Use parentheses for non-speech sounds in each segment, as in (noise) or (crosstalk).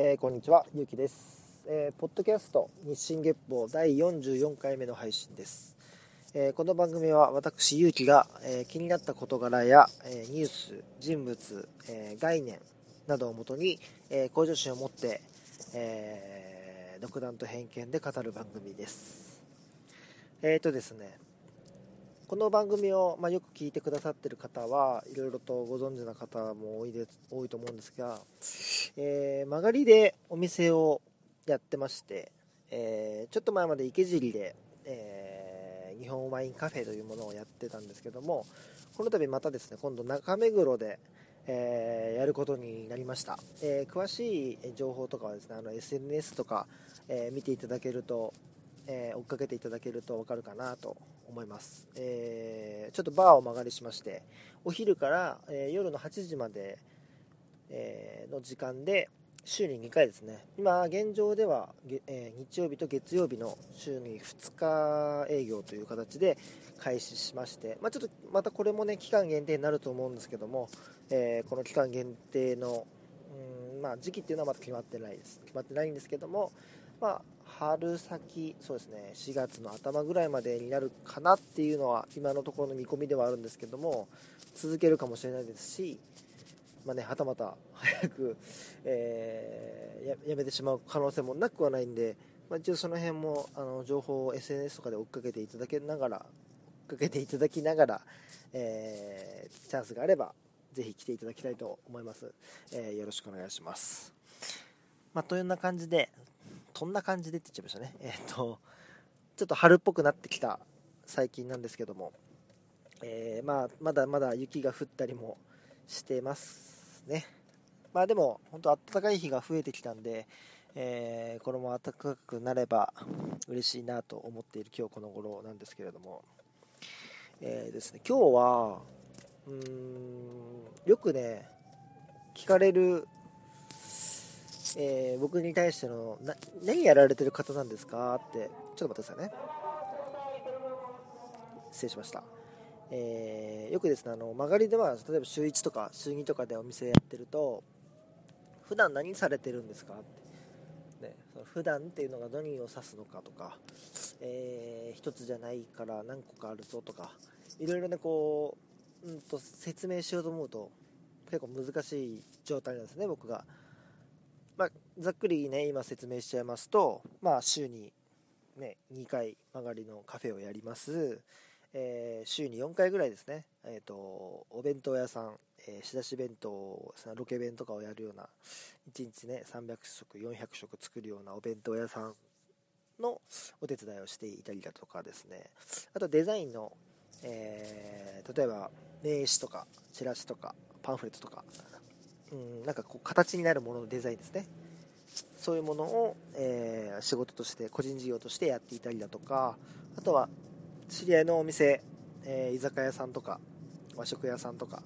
えー、こんにちは、ゆうきです、えー、ポッドキャスト日進月報第44回目の配信です。えー、この番組は私、ゆうきが、え気になった事柄や、えニュース、人物、え概念などをもとに、え向上心を持って、え独断と偏見で語る番組です。えっ、とですね、この番組を、まあ、よく聞いてくださってる方はいろいろとご存知な方も多いで多いと思うんですが、えー、曲がりでお店をやってまして、えー、ちょっと前まで池尻で、えー、日本ワインカフェというものをやってたんですけどもこの度またですね今度中目黒で、えやることになりました、え詳しい情報とかはですねあの SNS とか、え見ていただけるとえ、追っかけていただけると分かるかなと思います、えー、ちょっとバーを間借りしましてお昼から、えー、夜の8時まで、えの時間で週に2回ですね。今現状では、え日曜日と月曜日の週に2日営業という形で開始しまして、まあ、ちょっとまたこれもね期間限定になると思うんですけども、えこの期間限定のうんまあ、時期っていうのはまだ決まってないです。決まってないんですけども、まあ、春先、そうですね、4月の頭ぐらいまでになるかなっていうのは、今のところの見込みではあるんですけども、続けるかもしれないですし、まあね、はたまた早く、えー、やめてしまう可能性もなくはないんで、まあ、一応その辺もあの情報を SNS とかで追っかけていただけながら、追っかけていただきながら、えー、チャンスがあれば、ぜひ来ていただきたいと思います。えー、よろしくお願いします。まあ、というような感じで、そんな感じでって言っちゃいましたね。えっ、ー、と、ちょっと春っぽくなってきた最近なんですけども、えー、まあ、まだまだ雪が降ったりもしてますね。まあでも、本当暖かい日が増えてきたんで、えー、これも暖かくなれば嬉しいなと思っている今日この頃なんですけれども、えー、ですね、今日は、うーん、よくね、聞かれるえー、僕に対してのな何やられてる方なんですかってちょっと待ってくださいね。失礼しました、えー、よくですねあの曲がりでは例えば週1とか週2とかでお店やってると普段何されてるんですかって、ね、その普段っていうのが何を指すのかとか、えー、1つじゃないから何個かあるぞとかいろいろねこう、うんと説明しようと思うと結構難しい状態なんですね僕が。ざっくりね今説明しちゃいますと、まあ、週に、ね、2回曲がりのカフェをやります、えー、週に4回ぐらいですね、えーと、お弁当屋さん、え、仕出し弁当ロケ弁とかをやるような1日ね300食400食作るようなお弁当屋さんのお手伝いをしていたりだとかですね。あとデザインの、えー、例えば名刺とかチラシとかパンフレットとかうん、なんかこう形になるもののデザインですね。そういうものを、えー、仕事として個人事業としてやっていたりだとかあとは知り合いのお店、えー、居酒屋さんとか和食屋さんとか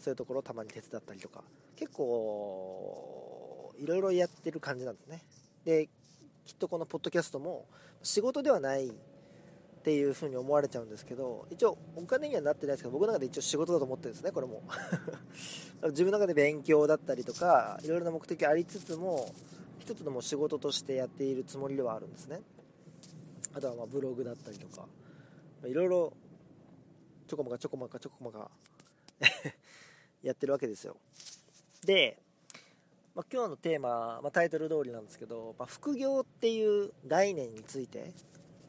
そういうところをたまに手伝ったりとか結構いろいろやってる感じなんですね。できっとこのポッドキャストも仕事ではないっていう風に思われちゃうんですけど一応お金にはなってないですけど僕の中で一応仕事だと思ってるんですねこれも。(laughs) 自分の中で勉強だったりとかいろいろな目的ありつつも一つのもう仕事としてやっているつもりではあるんですね。あとはまブログだったりとか。いろいろちょこまかちょこまかちょこまか。(laughs) やってるわけですよ。で、まあ、今日のテーマ、まあ、タイトル通りなんですけど、まあ、副業っていう概念について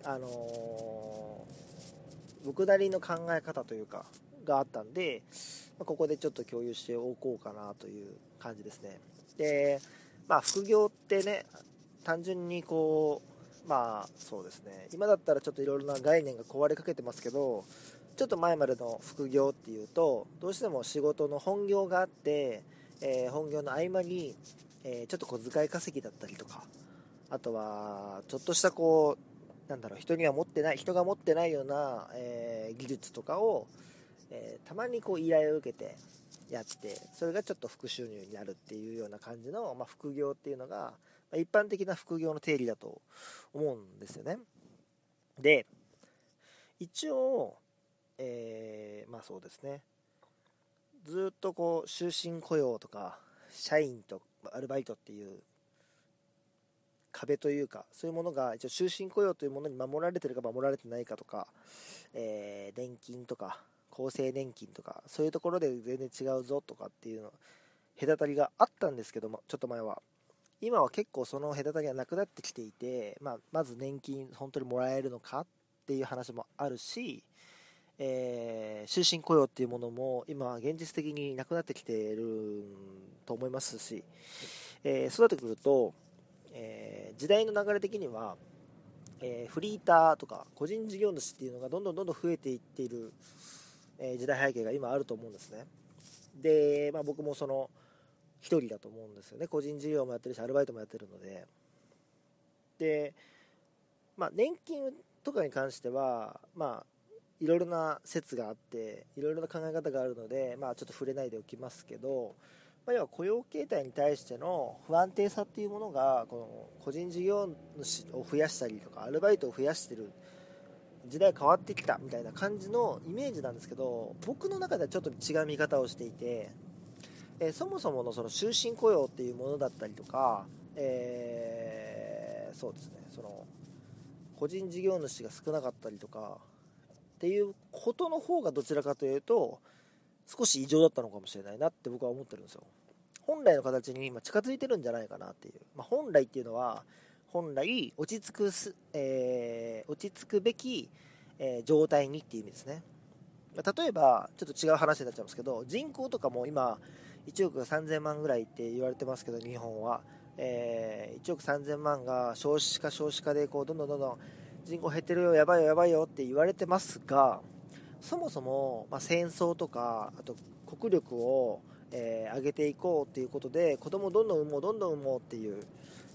あのー、僕なりの考え方というかがあったんで、ま、ここでちょっと共有しておこうかなという感じですね。でまあ副業ってね単純にこうまあそうですね。今だったらちょっといろいろな概念が壊れかけてますけどちょっと前までの副業っていうとどうしても仕事の本業があって、えー、本業の合間に、えー、ちょっと小遣い稼ぎだったりとかあとはちょっとしたこうなんだろう人には持ってない人が持ってないような、えー、技術とかを、え、たまにこう依頼を受けてやってそれがちょっと副収入になるっていうような感じの、まあ、副業っていうのが、ま、一般的な副業の定理だと思うんですよね。で一応、えー、まあそうですね。ずっとこう終身雇用とか社員とアルバイトっていう壁というかそういうものが一応終身雇用というものに守られてるか守られてないかとか、えー、年金とか厚生年金とかそういうところで全然違うぞとかっていうの隔たりがあったんですけどもちょっと前は今は結構その隔たりがなくなってきていて、まあ、まず年金本当にもらえるのかっていう話もあるし、えー、終身雇用っていうものも今現実的になくなってきてると思いますし、えー、そうなってくると、えー、時代の流れ的には、えフリーターとか個人事業主っていうのがどんどんどんどん増えていっている、え時代背景が今あると思うんですね。で、まあ、僕もその1人だと思うんですよね。個人事業もやってるしアルバイトもやってるので。で、まあ、年金とかに関してはまあいろいろな説があっていろいろな考え方があるので、まあ、ちょっと触れないでおきますけど、まあ、要は雇用形態に対しての不安定さっていうものがこの個人事業主を増やしたりとかアルバイトを増やしてる時代変わってきたみたいな感じのイメージなんですけど僕の中ではちょっと違う見方をしていて、えー、そもそものその終身雇用っていうものだったりとか、えー、そうですね。その個人事業主が少なかったりとかっていうことの方がどちらかというと少し異常だったのかもしれないなって僕は思ってるんですよ。本来の形に今近づいてるんじゃないかなっていう、まあ、本来っていうのは本来落ち着くす、えー、落ち着くべき、えー、状態にっていう意味ですね。例えばちょっと違う話になっちゃいますけど人口とかも今1億3000万ぐらいって言われてますけど日本は、えー、1億3000万が少子化少子化でこうどんどんどんどん人口減ってるよ、やばいよ、やばいよって言われてますが、そもそも、まあ、戦争とか、あと国力を、えー、上げていこうっていうことで、子供どんどん産もう、どんどん産もうっていう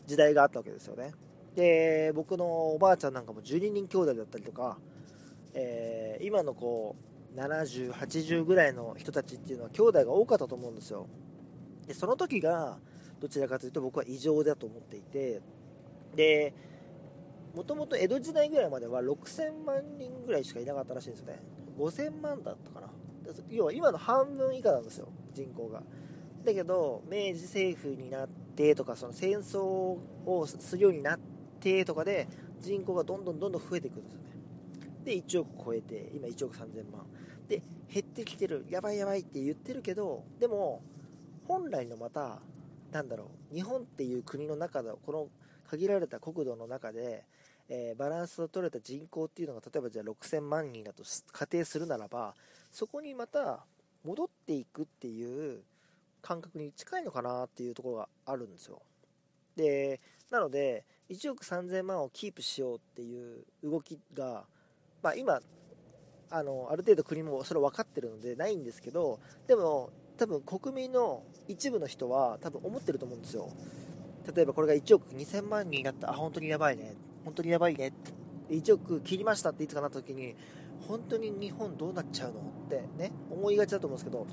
時代があったわけですよね。で、僕のおばあちゃんなんかも12人兄弟だったりとか、えー、今のこう、70、80ぐらいの人たちっていうのは兄弟が多かったと思うんですよ。で、その時が、どちらかというと僕は異常だと思っていて、で、もともと江戸時代ぐらいまでは6000万人ぐらいしかいなかったらしいんですよね5000万だったかな要は今の半分以下なんですよ人口がだけど明治政府になってとかその戦争をするようになってとかで人口がどんどんどんどん増えていくんですよね。で1億超えて今1億3000万。で減ってきてる。やばいやばいって言ってるけどでも本来のまたなんだろう日本っていう国の中でこの限られた国土の中でえー、バランスの取れた人口っていうのが例えばじゃあ6000万人だと仮定するならばそこにまた戻っていくっていう感覚に近いのかなっていうところがあるんですよ。でなので1億3000万をキープしようっていう動きが、まあ、今あのある程度国もそれ分かってるのでないんですけどでも多分国民の一部の人は多分思ってると思うんですよ。例えばこれが1億2000万人になったあ本当にやばいね本当にやばいねって1億切りましたっていつかなった時に本当に日本どうなっちゃうのってね思いがちだと思うんですけど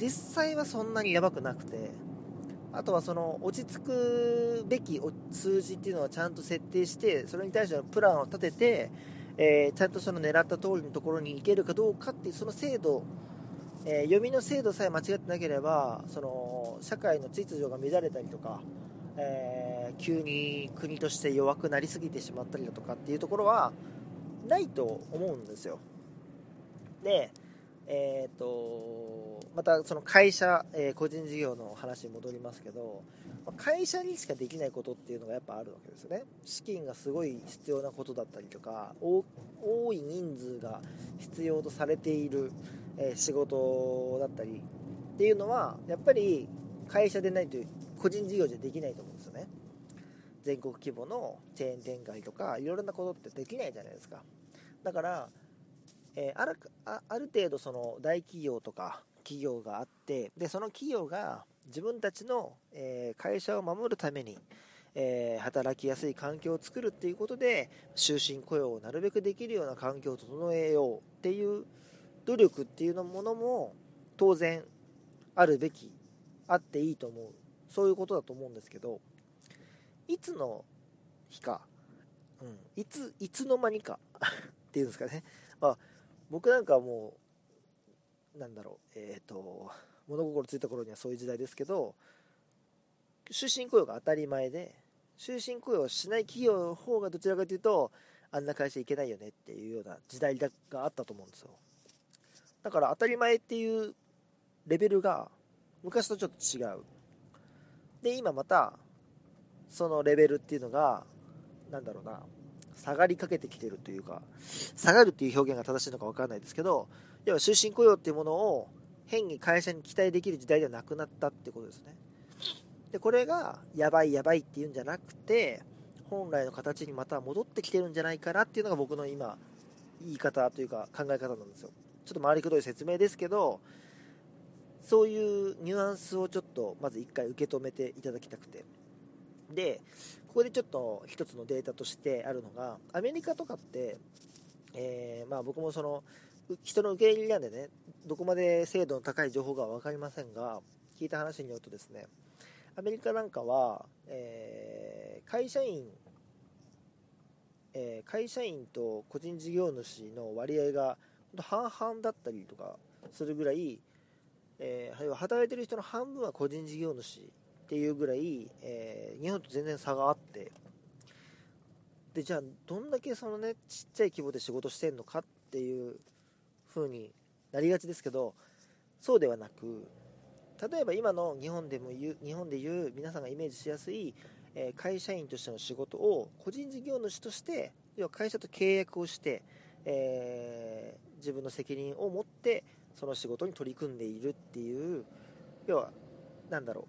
実際はそんなにやばくなくてあとはその落ち着くべき数字っていうのはちゃんと設定してそれに対してのプランを立てて、えー、ちゃんとその狙った通りのところに行けるかどうかっていうその制度、えー、読みの制度さえ間違ってなければその社会の秩序が乱れたりとかえー、急に国として弱くなりすぎてしまったりだとかっていうところはないと思うんですよ。で、えーと、またその会社、えー、個人事業の話に戻りますけどま会社にしかできないことっていうのがやっぱあるわけですよね。資金がすごい必要なことだったりとか多い人数が必要とされている、えー、仕事だったりっていうのはやっぱり会社でないと個人事業じゃできないと思うんですよね。全国規模のチェーン展開とかいろいろなことってできないじゃないですか。だから、えー、あるあある程度その大企業とか企業があってでその企業が自分たちの、えー、会社を守るために、えー、働きやすい環境を作るっていうことで終身雇用をなるべくできるような環境を整えようっていう努力っていうのものも当然あるべきあっていいと思う。そういうことだと思うんですけどいつの日か、うん、いついつの間にか (laughs) っていうんですかね、まあ、僕なんかはもうなんだろうえっ、ー、と物心ついた頃にはそういう時代ですけど終身雇用が当たり前で終身雇用しない企業の方がどちらかというとあんな会社行けないよねっていうような時代があったと思うんですよ。だから当たり前っていうレベルが昔とちょっと違う。で今またそのレベルっていうのがなんだろうな。下がりかけてきてるというか下がるっていう表現が正しいのか分からないですけど要は終身雇用っていうものを変に会社に期待できる時代ではなくなったってことですね。でこれがやばいやばいっていうんじゃなくて本来の形にまた戻ってきてるんじゃないかなっていうのが僕の今言い方というか考え方なんですよ。ちょっと回りくどい説明ですけどそういうニュアンスをちょっとまず一回受け止めていただきたくて。でここでちょっと一つのデータとしてあるのがアメリカとかって、えー、まあ、僕もその人の受け入れなんでねどこまで精度の高い情報が分かりませんが聞いた話によるとですねアメリカなんかは、えー、会社員、えー、会社員と個人事業主の割合が半々だったりとかするぐらい、えー、働いてる人の半分は個人事業主っていうぐらい、えー、日本と全然差があってでじゃあどんだけそのねちっちゃい規模で仕事してんのかっていう風になりがちですけどそうではなく例えば今の日本でも言う日本でいう皆さんがイメージしやすい、え、会社員としての仕事を個人事業主として要は会社と契約をして、えー、自分の責任を持ってその仕事に取り組んでいるっていう要は何だろ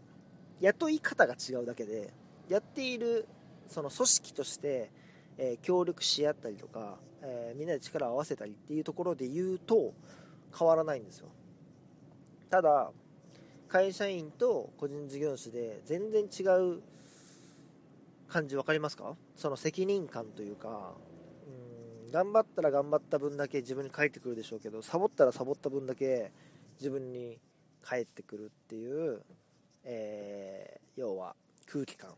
う雇い方が違うだけでやっているその組織として、えー、協力し合ったりとか、えみんなで力を合わせたりっていうところで言うと変わらないんですよ。ただ会社員と個人事業主で全然違う感じ分かりますか？その責任感というかうん頑張ったら頑張った分だけ自分に返ってくるでしょうけどサボったらサボった分だけ自分に返ってくるっていう、えー、要は空気感。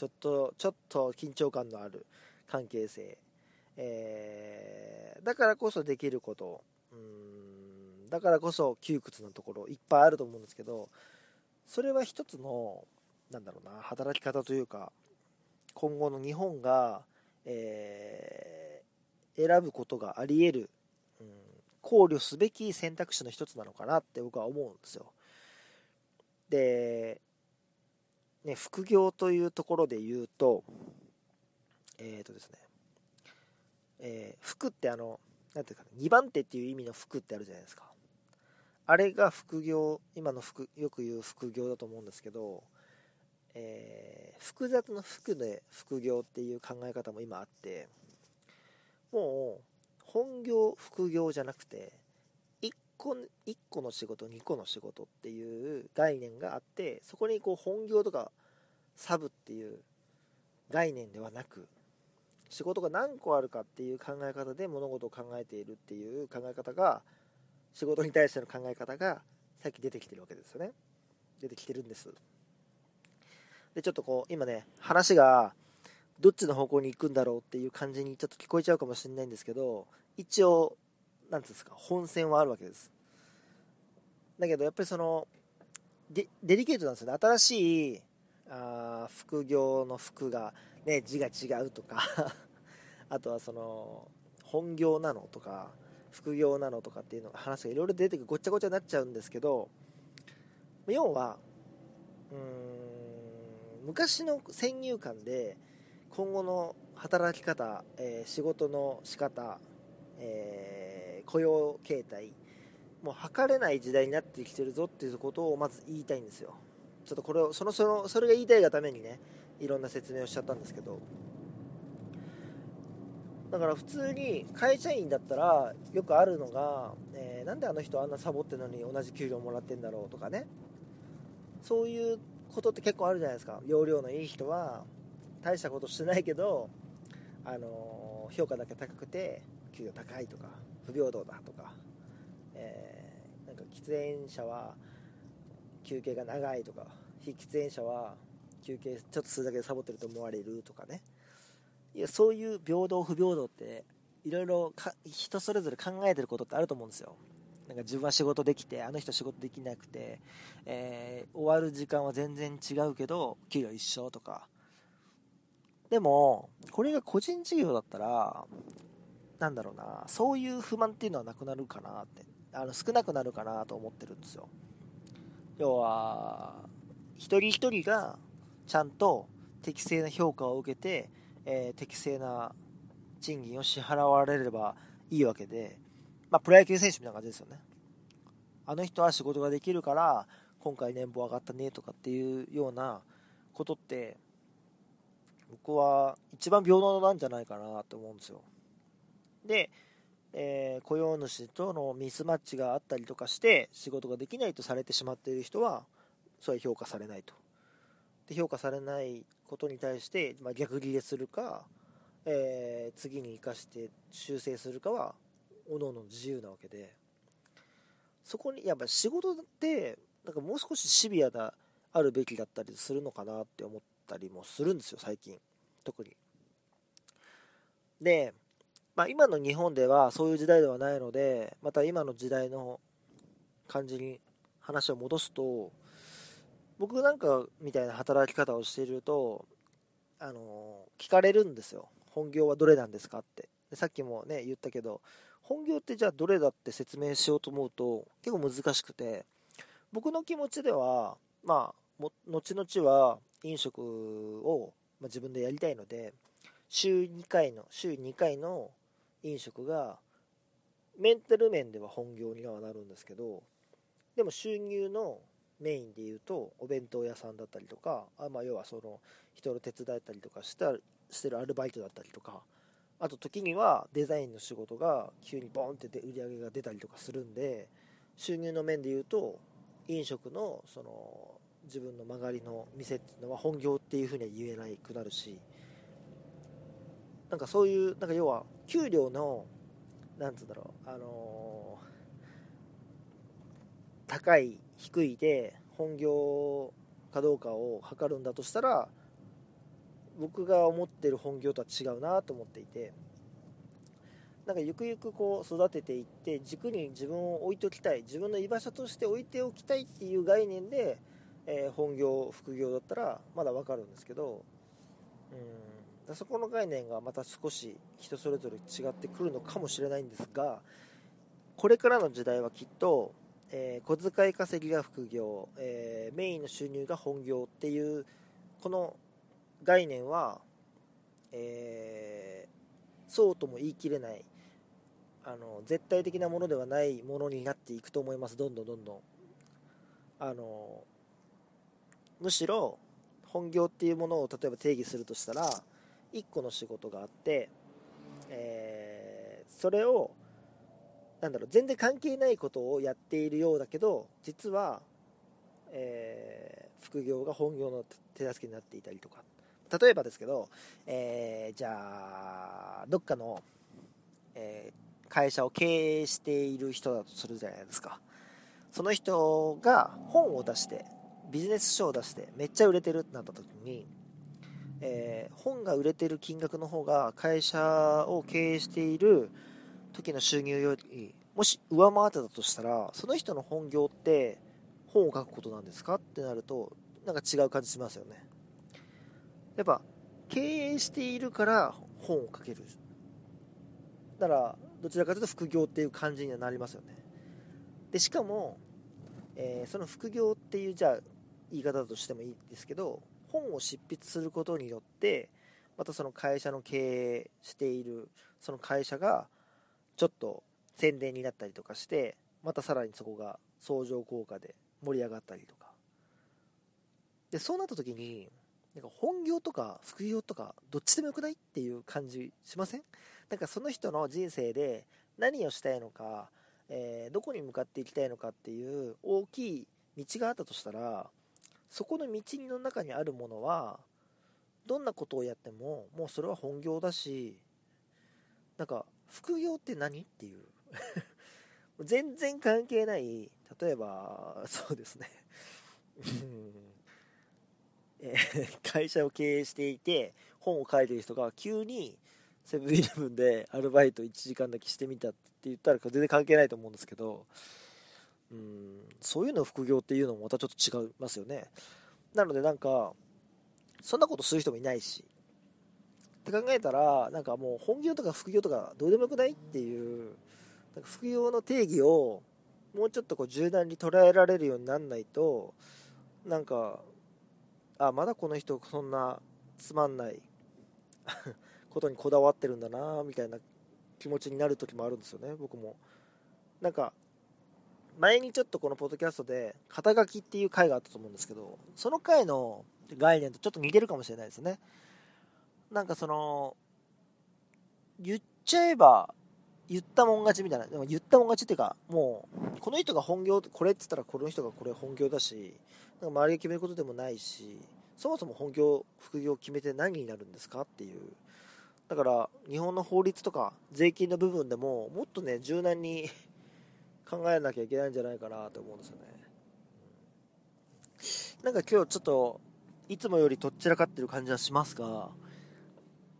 ちょっとちょっと緊張感のある関係性、えー、だからこそできること。だからこそ窮屈なところいっぱいあると思うんですけどそれは一つのなんだろうな働き方というか今後の日本が、えー、選ぶことがあり得る、うん、考慮すべき選択肢の一つなのかなって僕は思うんですよ。で、ね、副業というところで言うとえっ、ー、とですね、えー、服ってあのなんていうか、2番手っていう意味の服ってあるじゃないですか。あれが副業、今の服、よく言う副業だと思うんですけど、えー、複雑な服で副業っていう考え方も今あって、もう、本業、副業じゃなくて、個 ,1 個の仕事、2個の仕事っていう概念があって、そこにこう本業とかサブっていう概念ではなく、仕事が何個あるかっていう考え方で物事を考えているっていう考え方が仕事に対しての考え方がさっき出てきてるわけですよね。出てきてるんです。でちょっとこう今ね話がどっちの方向に行くんだろうっていう感じにちょっと聞こえちゃうかもしれないんですけど一応何ていうんですか本線はあるわけです。だけどやっぱりそのデデリケートなんですよね。新しいあ副業の服がね字が違うとか (laughs) あとはその本業なのとか副業なのとかっていうのが話がいろいろ出てくるごちゃごちゃになっちゃうんですけど要はうん昔の先入観で今後の働き方、えー、仕事の仕方、えー、雇用形態もう測れない時代になってきてるぞっていうことをまず言いたいんですよ。ちょっとこれをそのそのそれが言いたいがためにねいろんな説明をしちゃったんですけど。だから普通に会社員だったらよくあるのが、えー、なんであの人あんなサボってるのに同じ給料もらってんだろうとかね。そういうことって結構あるじゃないですか。容量のいい人は大したことしてないけど、あのー、評価だけ高くて給料高いとか。不平等だとか、えー、なんか喫煙者は休憩が長いとか非喫煙者は休憩ちょっとするだけでサボってると思われるとかね。いやそういう平等不平等っていろいろ人それぞれ考えてることってあると思うんですよ。なんか自分は仕事できてあの人仕事できなくて、えー、終わる時間は全然違うけど給料一緒とか。でも、これが個人事業だったら、なんだろうな、そういう不満っていうのはなくなるかなって、あの少なくなるかなと思ってるんですよ。要は、一人一人がちゃんと適正な評価を受けて、えー、適正な賃金を支払われればいいわけで、まあ、プロ野球選手みたいな感じですよね。あの人は仕事ができるから、今回年俸上がったねとかっていうようなことって、僕は一番平等なんじゃないかなと思うんですよ。で、えー、雇用主とのミスマッチがあったりとかして仕事ができないとされてしまっている人はそれは評価されないと。で評価されないことに対して、まあ、逆ギレするか、えー、次に生かして修正するかは各々自由なわけで。そこにやっぱ仕事ってなんかもう少しシビアなあるべきだったりするのかなって思ったりもするんですよ最近。特に。でまあ、今の日本ではそういう時代ではないのでまた今の時代の感じに話を戻すと僕なんかみたいな働き方をしているとあの聞かれるんですよ。本業はどれなんですかって。でさっきもね言ったけど本業ってじゃあどれだって説明しようと思うと結構難しくて僕の気持ちではまあ後々は飲食を、ま、自分でやりたいので週2回の週2回の飲食がメンタル面では本業にはなるんですけどでも収入のメインでいうとお弁当屋さんだったりとかあ、まあ、要はその人の手伝ったりとかしたしてるアルバイトだったりとかあと時にはデザインの仕事が急にボンって売り上げが出たりとかするんで収入の面でいうと飲食のその自分の曲がりの店っていうのは本業っていうふうには言えないくなるしなんかそういうなんか要は給料のなんつうんだろうあのー、高い低いで本業かどうかを測るんだとしたら僕が思ってる本業とは違うなと思っていて。なんかゆくゆくこう育てていって軸に自分を置いておきたい自分の居場所として置いておきたいっていう概念で、えー、本業副業だったらまだ分かるんですけど。うん。そこの概念がまた少し人それぞれ違ってくるのかもしれないんですがこれからの時代はきっと、えー、小遣い稼ぎが副業、えー、メインの収入が本業っていうこの概念は、えー、そうとも言い切れないあの絶対的なものではないものになっていくと思います。どんどんどんどん。あのむしろ本業っていうものを例えば定義するとしたら1個の仕事があって、えー、それをなんだろう全然関係ないことをやっているようだけど実は、えー、副業が本業の手助けになっていたりとか。例えばですけど、えー、じゃあどっかの、え会社を経営している人だとするじゃないですか。その人が本を出してビジネス書を出してめっちゃ売れてるってなった時にえー、本が売れてる金額の方が会社を経営している時の収入よりもし上回ってたとしたらその人の本業って本を書くことなんですかってなるとなんか違う感じしますよね。やっぱ経営しているから本を書ける。だからどちらかというと副業っていう感じにはなりますよね。でしかも、えー、その副業っていうじゃあ言い方だとしてもいいですけど本を執筆することによってまたその会社の経営しているその会社がちょっと宣伝になったりとかしてまたさらにそこが相乗効果で盛り上がったりとか。でそうなった時になんか本業とか副業とかどっちでもよくないっていう感じしません？なんかその人の人生で何をしたいのか、えー、どこに向かっていきたいのかっていう大きい道があったとしたらそこの道の中にあるものはどんなことをやってももうそれは本業だしなんか副業って何っていう。(laughs) 全然関係ない例えばそうですね。え会社を経営していて本を書いてる人が急にセブンイレブンでアルバイト1時間だけしてみたって言ったら全然関係ないと思うんですけどうん。そういうの副業っていうのもまたちょっと違いますよね。なのでなんかそんなことする人もいないし。って考えたらなんかもう本業とか副業とかどうでもよくないっていうなんか副業の定義をもうちょっとこう柔軟に捉えられるようになんないとなんかあまだこの人そんなつまんない (laughs) ことにこだわってるんだなみたいな気持ちになる時もあるんですよね僕も。なんか前にちょっとこのポッドキャストで肩書きっていう回があったと思うんですけどその回の概念とちょっと似てるかもしれないですね。なんかその言っちゃえば言ったもん勝ちみたいなでも言ったもん勝ちっていうかもうこの人が本業これって言ったらこの人がこれ本業だしなんか周りが決めることでもないしそもそも本業副業決めて何になるんですかっていう。だから日本の法律とか税金の部分でももっとね柔軟に考えなきゃいけないんじゃないかなと思うんですよね。なんか今日ちょっといつもよりとっちらかってる感じはしますが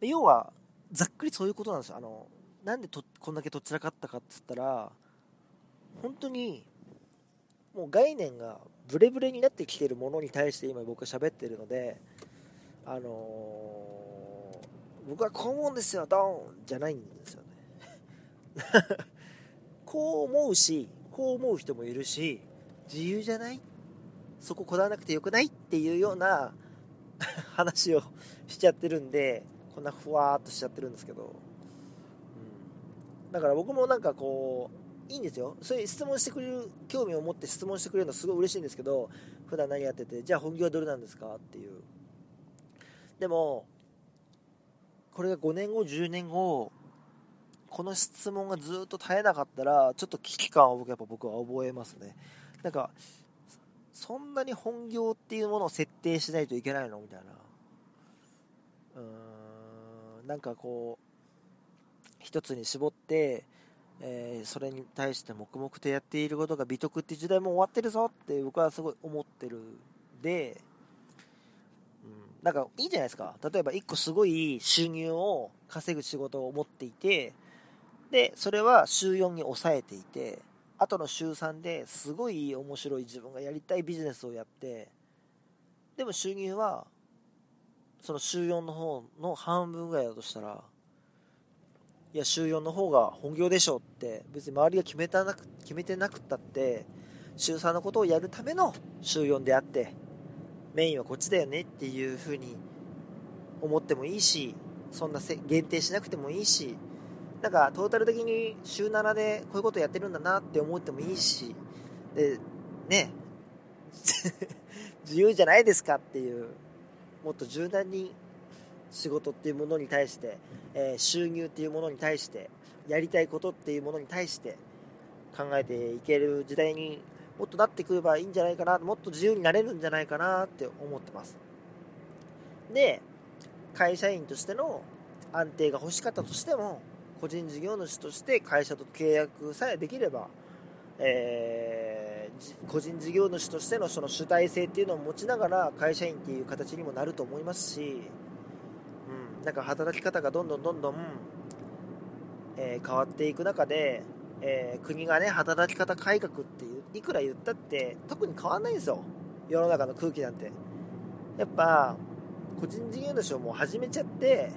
要はざっくりそういうことなんですよ。あのなんでとこんだけとっちらかったかっつったら本当にもう概念がブレブレになってきてるものに対して今僕は喋ってるのであのー、僕はこう思うんですよドーンじゃないんですよね。こう思うしこう思う人もいるし自由じゃない？そここだわなくてよくない？っていうような (laughs) 話をしちゃってるんでこんなふわーっとしちゃってるんですけど。うん。だから僕もなんかこういいんですよ。そういう質問してくれる興味を持って質問してくれるのすごい嬉しいんですけど普段何やっててじゃあ本業はどれなんですか？っていう。でもこれが5年後10年後この質問がずっと絶えなかったらちょっと危機感を僕やっぱ僕は覚えますね。なんかそんなに本業っていうものを設定しないといけないの？みたいな。うーんなんかこう一つに絞って、えー、それに対して黙々とやっていることが美徳って時代も終わってるぞって僕はすごい思ってるで、うん、なんかいいじゃないですか。例えば1個すごい収入を稼ぐ仕事を持っていてでそれは週4に抑えていてあとの週3ですごい面白い自分がやりたいビジネスをやってでも収入はその週4の方の半分ぐらいだとしたらいや週4の方が本業でしょって別に周りが決めたなく決めてなくったって週3のことをやるための週4であってメインはこっちだよねっていうふうに思ってもいいしそんな限定しなくてもいいしなんかトータル的に週7でこういうことやってるんだなって思ってもいいしでね。(laughs) 自由じゃないですかっていうもっと柔軟に仕事っていうものに対して、えー、収入っていうものに対してやりたいことっていうものに対して考えていける時代にもっとなってくればいいんじゃないかなもっと自由になれるんじゃないかなって思ってます。で会社員としての安定が欲しかったとしても個人事業主として会社と契約さえできれば、えー、個人事業主としてのその主体性っていうのを持ちながら会社員っていう形にもなると思いますしうんなんか働き方がどんどんどんどん、えー、変わっていく中で、えー、国がね働き方改革っていういくら言ったって特に変わんないんですよ。世の中の空気なんて。やっぱ個人事業主をもう始めちゃって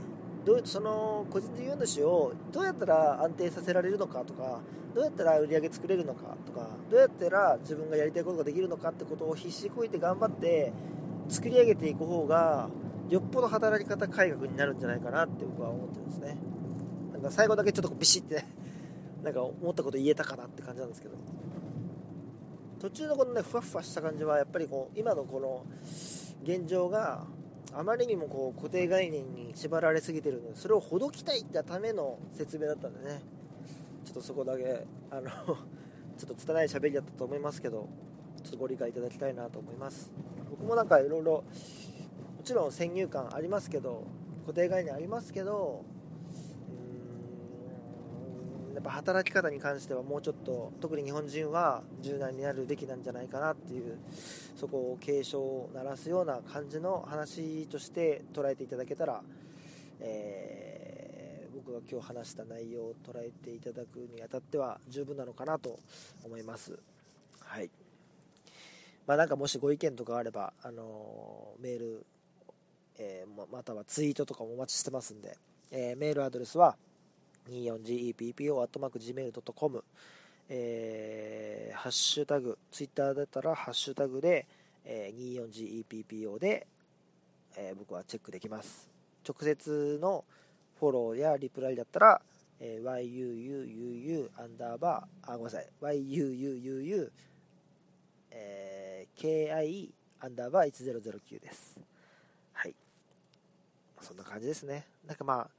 どうその個人事業主をどうやったら安定させられるのかとかどうやったら売り上げ作れるのかとかどうやったら自分がやりたいことができるのかってことを必死こいて頑張って作り上げていく方がよっぽど働き方改革になるんじゃないかなって僕は思ってますね。なんか最後だけちょっとビシッてね (laughs) なんか思ったこと言えたかなって感じなんですけど。途中のこのねふわふわした感じはやっぱりこう今のこの現状があまりにもこう固定概念に縛られすぎてるのでそれをほどきたいってための説明だったんでね。ちょっとそこだけあの (laughs) ちょっと拙い喋りだったと思いますけどちょっとご理解いただきたいなと思います。僕もなんかいろいろもちろん先入観ありますけど固定概念ありますけどっぱ働き方に関してはもうちょっと特に日本人は柔軟になるべきなんじゃないかなっていうそこを警鐘を鳴らすような感じの話として捉えていただけたら、えー、僕が今日話した内容を捉えていただくにあたっては十分なのかなと思います。はいまあ、なんかもしご意見とかあれば、あの、メールえー、またはツイートとかもお待ちしてますんで、えー、メールアドレスは 24geppo.gmail.com えー、ハッシュタグ、ツイッターだったらハッシュタグで、えー、24GEPPO で、えー、僕はチェックできます。直接のフォローやリプライだったら、えー、yuuuu アンダーバー、あ、ごめんなさい、yuuu えー、ki アンダーバー1009です。はい。そんな感じですね。なんかまあ、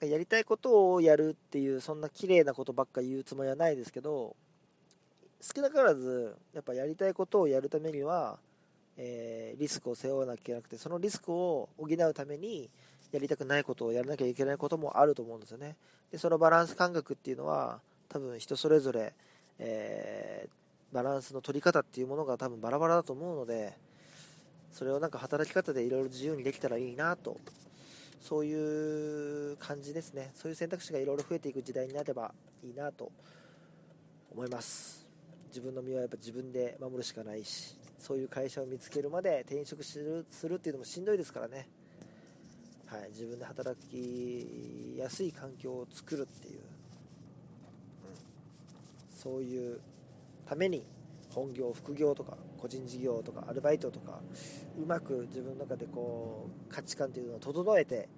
なんかやりたいことをやるっていう、そんな綺麗なことばっか言うつもりはないですけど、少なからず、やっぱやりたいことをやるためには、えー、リスクを背負わなきゃいけなくて、そのリスクを補うために、やりたくないことをやらなきゃいけないこともあると思うんですよね。で、そのバランス感覚っていうのは、多分人それぞれ、えーバランスの取り方っていうものが多分バラバラだと思うのでそれをなんか働き方でいろいろ自由にできたらいいなとそういう感じですね。そういう選択肢がいろいろ増えていく時代になればいいなと思います。自分の身はやっぱ自分で守るしかないしそういう会社を見つけるまで転職するするっていうのもしんどいですからね。はい、自分で働きやすい環境を作るっていう、うん、そういうために本業副業とか個人事業とかアルバイトとかうまく自分の中でこう価値観というのを整えて、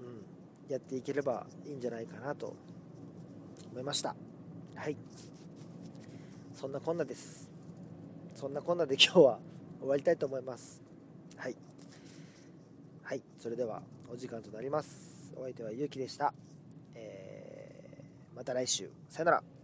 うん、やっていければいいんじゃないかなと思いました。はい。そんなこんなです。そんなこんなで今日は終わりたいと思います。はい。はい。それではお時間となります。お相手はゆうきでした、えー、また来週。さよなら。